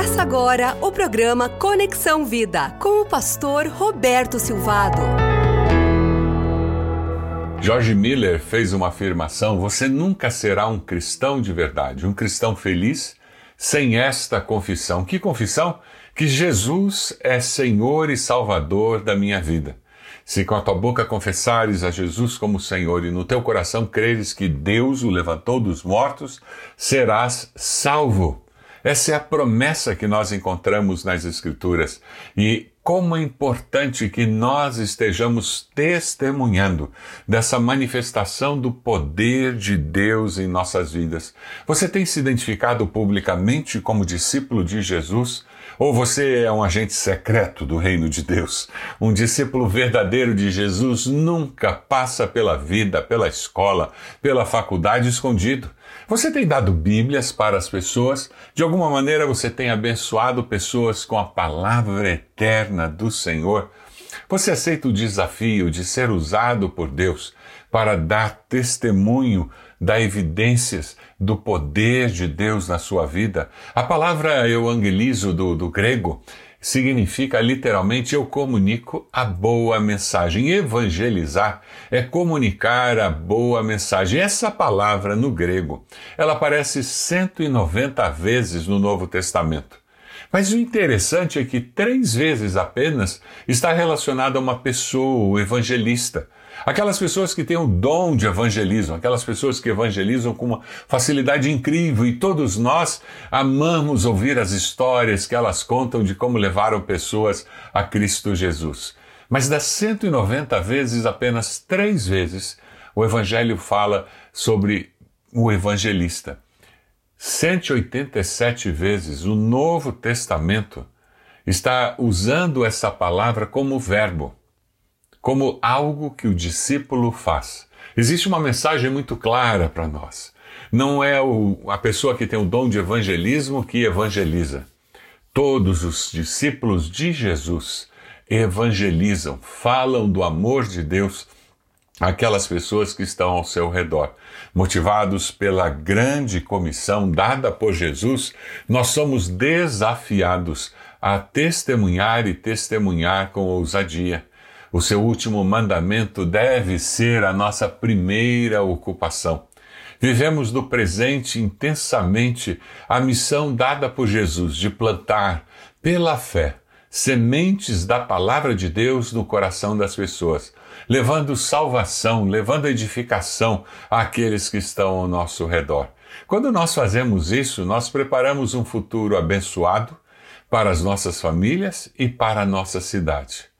Começa agora o programa Conexão Vida com o pastor Roberto Silvado. George Miller fez uma afirmação: você nunca será um cristão de verdade, um cristão feliz, sem esta confissão. Que confissão? Que Jesus é Senhor e Salvador da minha vida. Se com a tua boca confessares a Jesus como Senhor e no teu coração creres que Deus o levantou dos mortos, serás salvo. Essa é a promessa que nós encontramos nas Escrituras. E como é importante que nós estejamos testemunhando dessa manifestação do poder de Deus em nossas vidas. Você tem se identificado publicamente como discípulo de Jesus? Ou você é um agente secreto do reino de Deus? Um discípulo verdadeiro de Jesus nunca passa pela vida, pela escola, pela faculdade escondido. Você tem dado Bíblias para as pessoas? De alguma maneira você tem abençoado pessoas com a palavra eterna do Senhor? Você aceita o desafio de ser usado por Deus para dar testemunho da evidências do poder de Deus na sua vida? A palavra evangelizo do, do grego significa literalmente eu comunico a boa mensagem. Evangelizar é comunicar a boa mensagem. Essa palavra no grego, ela aparece 190 vezes no Novo Testamento. Mas o interessante é que três vezes apenas está relacionada a uma pessoa, o evangelista. Aquelas pessoas que têm o dom de evangelismo, aquelas pessoas que evangelizam com uma facilidade incrível e todos nós amamos ouvir as histórias que elas contam de como levaram pessoas a Cristo Jesus. Mas das 190 vezes, apenas três vezes, o Evangelho fala sobre o evangelista. 187 vezes o Novo Testamento está usando essa palavra como verbo como algo que o discípulo faz. Existe uma mensagem muito clara para nós. Não é o, a pessoa que tem o dom de evangelismo que evangeliza. Todos os discípulos de Jesus evangelizam, falam do amor de Deus àquelas pessoas que estão ao seu redor. Motivados pela grande comissão dada por Jesus, nós somos desafiados a testemunhar e testemunhar com ousadia. O seu último mandamento deve ser a nossa primeira ocupação. Vivemos no presente intensamente a missão dada por Jesus de plantar, pela fé, sementes da palavra de Deus no coração das pessoas, levando salvação, levando edificação àqueles que estão ao nosso redor. Quando nós fazemos isso, nós preparamos um futuro abençoado para as nossas famílias e para a nossa cidade.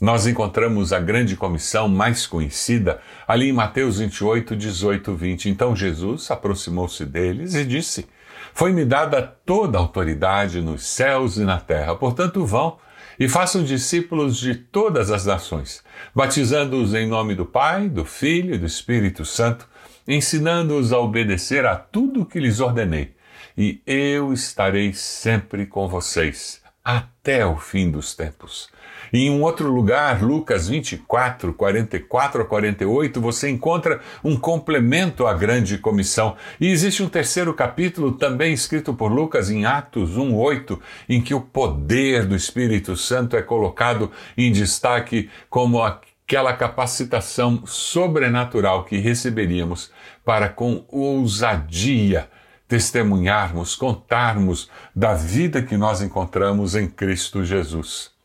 Nós encontramos a grande comissão mais conhecida ali em Mateus 28, 18, 20. Então Jesus aproximou-se deles e disse: Foi-me dada toda a autoridade nos céus e na terra, portanto vão e façam discípulos de todas as nações, batizando-os em nome do Pai, do Filho e do Espírito Santo, ensinando-os a obedecer a tudo o que lhes ordenei. E eu estarei sempre com vocês até o fim dos tempos. E em um outro lugar, Lucas 24, 44 a 48, você encontra um complemento à grande comissão. E existe um terceiro capítulo, também escrito por Lucas em Atos 1, 8, em que o poder do Espírito Santo é colocado em destaque como aquela capacitação sobrenatural que receberíamos para com ousadia testemunharmos, contarmos da vida que nós encontramos em Cristo Jesus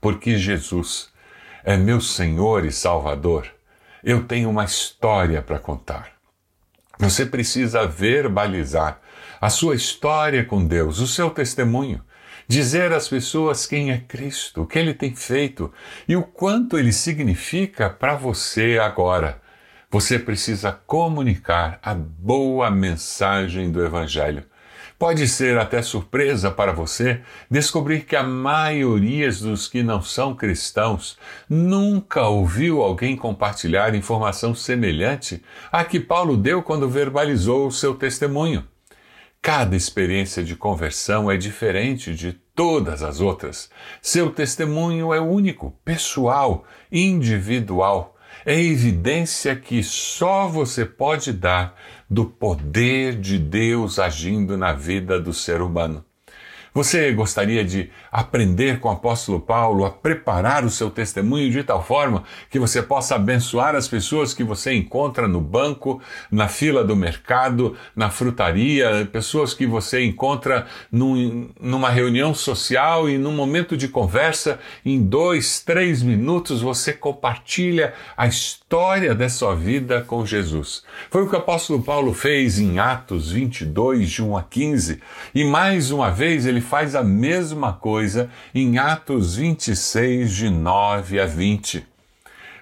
porque Jesus é meu Senhor e Salvador, eu tenho uma história para contar. Você precisa verbalizar a sua história com Deus, o seu testemunho, dizer às pessoas quem é Cristo, o que ele tem feito e o quanto ele significa para você agora. Você precisa comunicar a boa mensagem do Evangelho. Pode ser até surpresa para você descobrir que a maioria dos que não são cristãos nunca ouviu alguém compartilhar informação semelhante à que Paulo deu quando verbalizou o seu testemunho. Cada experiência de conversão é diferente de todas as outras. Seu testemunho é único, pessoal, individual é evidência que só você pode dar do poder de Deus agindo na vida do ser humano. Você gostaria de aprender com o apóstolo Paulo a preparar o seu testemunho de tal forma que você possa abençoar as pessoas que você encontra no banco, na fila do mercado, na frutaria, pessoas que você encontra num, numa reunião social e num momento de conversa, em dois, três minutos você compartilha a história da sua vida com Jesus. Foi o que o apóstolo Paulo fez em Atos 22, de 1 a 15, e mais uma vez ele ele faz a mesma coisa em Atos 26, de 9 a 20.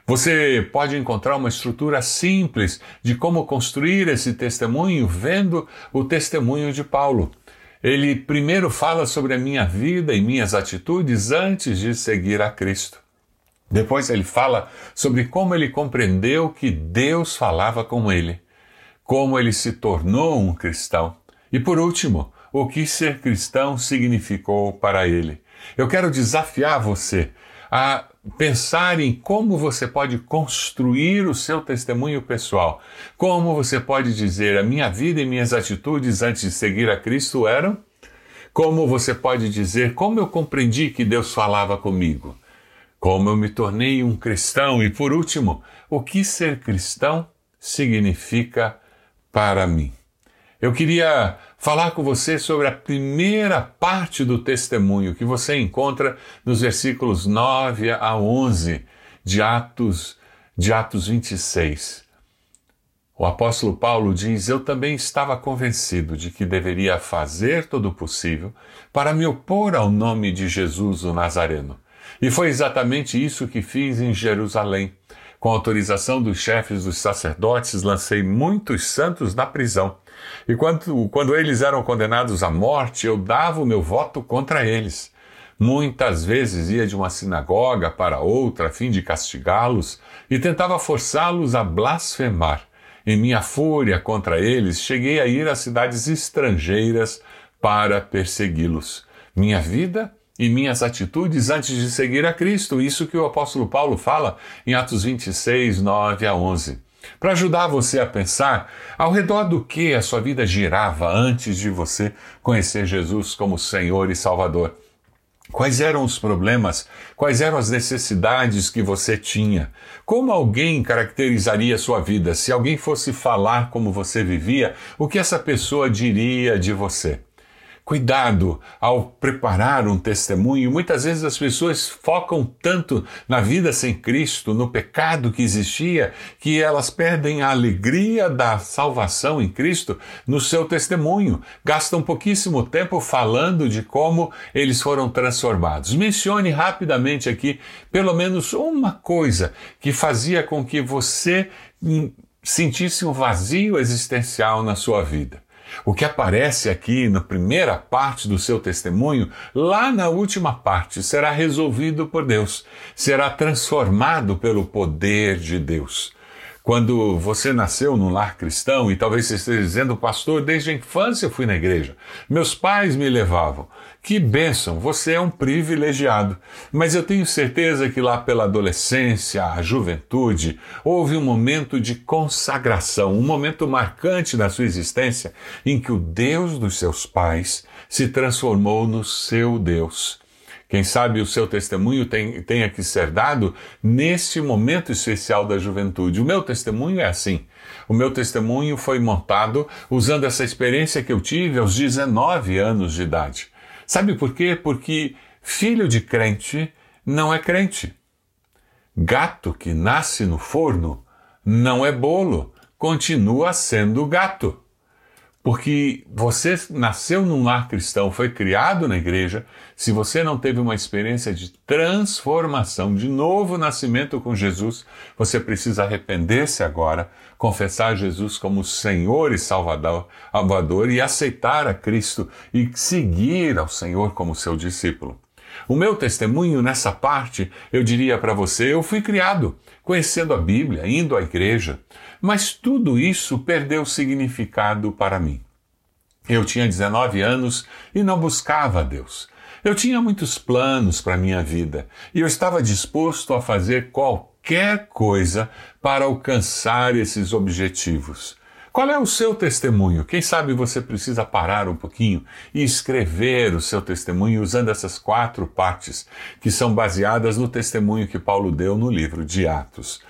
Você pode encontrar uma estrutura simples de como construir esse testemunho vendo o testemunho de Paulo. Ele primeiro fala sobre a minha vida e minhas atitudes antes de seguir a Cristo. Depois ele fala sobre como ele compreendeu que Deus falava com ele, como ele se tornou um cristão. E por último, o que ser cristão significou para ele. Eu quero desafiar você a pensar em como você pode construir o seu testemunho pessoal. Como você pode dizer: a minha vida e minhas atitudes antes de seguir a Cristo eram? Como você pode dizer: como eu compreendi que Deus falava comigo? Como eu me tornei um cristão? E por último, o que ser cristão significa para mim? Eu queria falar com você sobre a primeira parte do testemunho que você encontra nos versículos 9 a 11 de Atos, de Atos 26. O apóstolo Paulo diz: Eu também estava convencido de que deveria fazer todo o possível para me opor ao nome de Jesus o Nazareno. E foi exatamente isso que fiz em Jerusalém. Com autorização dos chefes dos sacerdotes, lancei muitos santos na prisão e quando, quando eles eram condenados à morte, eu dava o meu voto contra eles. Muitas vezes ia de uma sinagoga para outra a fim de castigá-los e tentava forçá-los a blasfemar. Em minha fúria contra eles, cheguei a ir a cidades estrangeiras para persegui-los. Minha vida e minhas atitudes antes de seguir a Cristo, isso que o apóstolo Paulo fala em Atos 26, 9 a 11 para ajudar você a pensar ao redor do que a sua vida girava antes de você conhecer Jesus como Senhor e Salvador. Quais eram os problemas? Quais eram as necessidades que você tinha? Como alguém caracterizaria a sua vida? Se alguém fosse falar como você vivia, o que essa pessoa diria de você? Cuidado ao preparar um testemunho. Muitas vezes as pessoas focam tanto na vida sem Cristo, no pecado que existia, que elas perdem a alegria da salvação em Cristo no seu testemunho. Gastam pouquíssimo tempo falando de como eles foram transformados. Mencione rapidamente aqui pelo menos uma coisa que fazia com que você hum, sentisse um vazio existencial na sua vida. O que aparece aqui na primeira parte do seu testemunho, lá na última parte, será resolvido por Deus, será transformado pelo poder de Deus. Quando você nasceu num lar cristão, e talvez você esteja dizendo, pastor, desde a infância eu fui na igreja, meus pais me levavam. Que bênção, você é um privilegiado. Mas eu tenho certeza que lá pela adolescência, a juventude, houve um momento de consagração, um momento marcante na sua existência em que o Deus dos seus pais se transformou no seu Deus. Quem sabe o seu testemunho tem, tenha que ser dado neste momento especial da juventude. O meu testemunho é assim. O meu testemunho foi montado usando essa experiência que eu tive aos 19 anos de idade. Sabe por quê? Porque filho de crente não é crente. Gato que nasce no forno não é bolo, continua sendo gato. Porque você nasceu num lar cristão, foi criado na igreja, se você não teve uma experiência de transformação, de novo nascimento com Jesus, você precisa arrepender-se agora, confessar Jesus como Senhor e Salvador, Salvador e aceitar a Cristo e seguir ao Senhor como seu discípulo. O meu testemunho nessa parte, eu diria para você, eu fui criado conhecendo a Bíblia, indo à igreja, mas tudo isso perdeu significado para mim. Eu tinha 19 anos e não buscava a Deus. Eu tinha muitos planos para minha vida e eu estava disposto a fazer qualquer coisa para alcançar esses objetivos. Qual é o seu testemunho? Quem sabe você precisa parar um pouquinho e escrever o seu testemunho usando essas quatro partes que são baseadas no testemunho que Paulo deu no livro de Atos.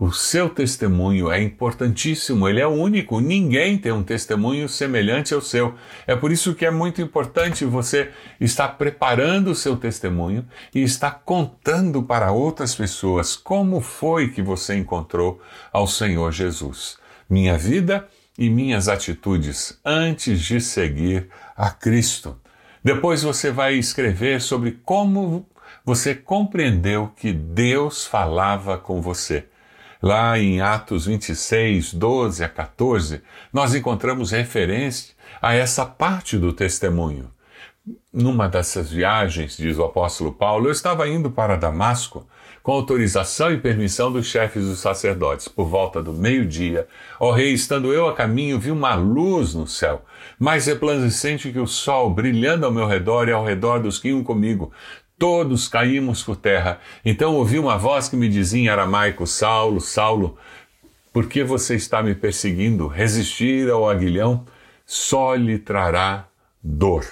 O seu testemunho é importantíssimo, ele é único, ninguém tem um testemunho semelhante ao seu. É por isso que é muito importante você estar preparando o seu testemunho e estar contando para outras pessoas como foi que você encontrou ao Senhor Jesus. Minha vida e minhas atitudes antes de seguir a Cristo. Depois você vai escrever sobre como você compreendeu que Deus falava com você Lá em Atos 26, 12 a 14, nós encontramos referência a essa parte do testemunho. Numa dessas viagens, diz o apóstolo Paulo, eu estava indo para Damasco com autorização e permissão dos chefes dos sacerdotes. Por volta do meio-dia, ó rei, estando eu a caminho, vi uma luz no céu, mais resplandecente que o sol, brilhando ao meu redor e ao redor dos que iam comigo. Todos caímos por terra. Então ouvi uma voz que me dizia em aramaico: Saulo, Saulo, por que você está me perseguindo? Resistir ao aguilhão só lhe trará dor.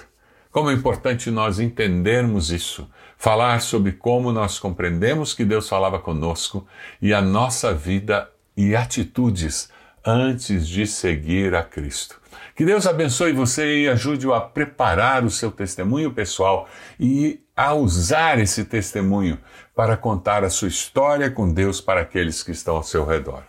Como é importante nós entendermos isso, falar sobre como nós compreendemos que Deus falava conosco e a nossa vida e atitudes antes de seguir a Cristo. Que Deus abençoe você e ajude-o a preparar o seu testemunho pessoal e a usar esse testemunho para contar a sua história com Deus para aqueles que estão ao seu redor.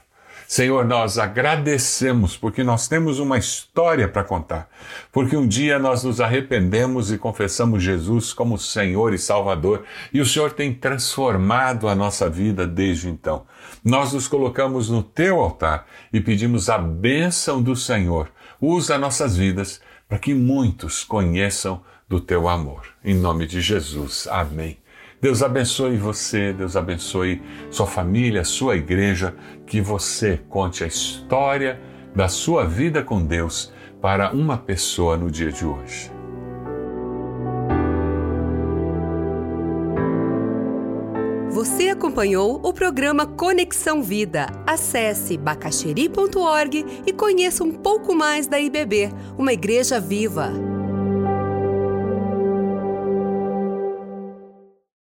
Senhor, nós agradecemos porque nós temos uma história para contar, porque um dia nós nos arrependemos e confessamos Jesus como Senhor e Salvador e o Senhor tem transformado a nossa vida desde então. Nós nos colocamos no teu altar e pedimos a bênção do Senhor Usa nossas vidas para que muitos conheçam do teu amor. Em nome de Jesus. Amém. Deus abençoe você, Deus abençoe sua família, sua igreja, que você conte a história da sua vida com Deus para uma pessoa no dia de hoje. Você acompanhou o programa Conexão Vida. Acesse bacacheri.org e conheça um pouco mais da IBB, uma igreja viva.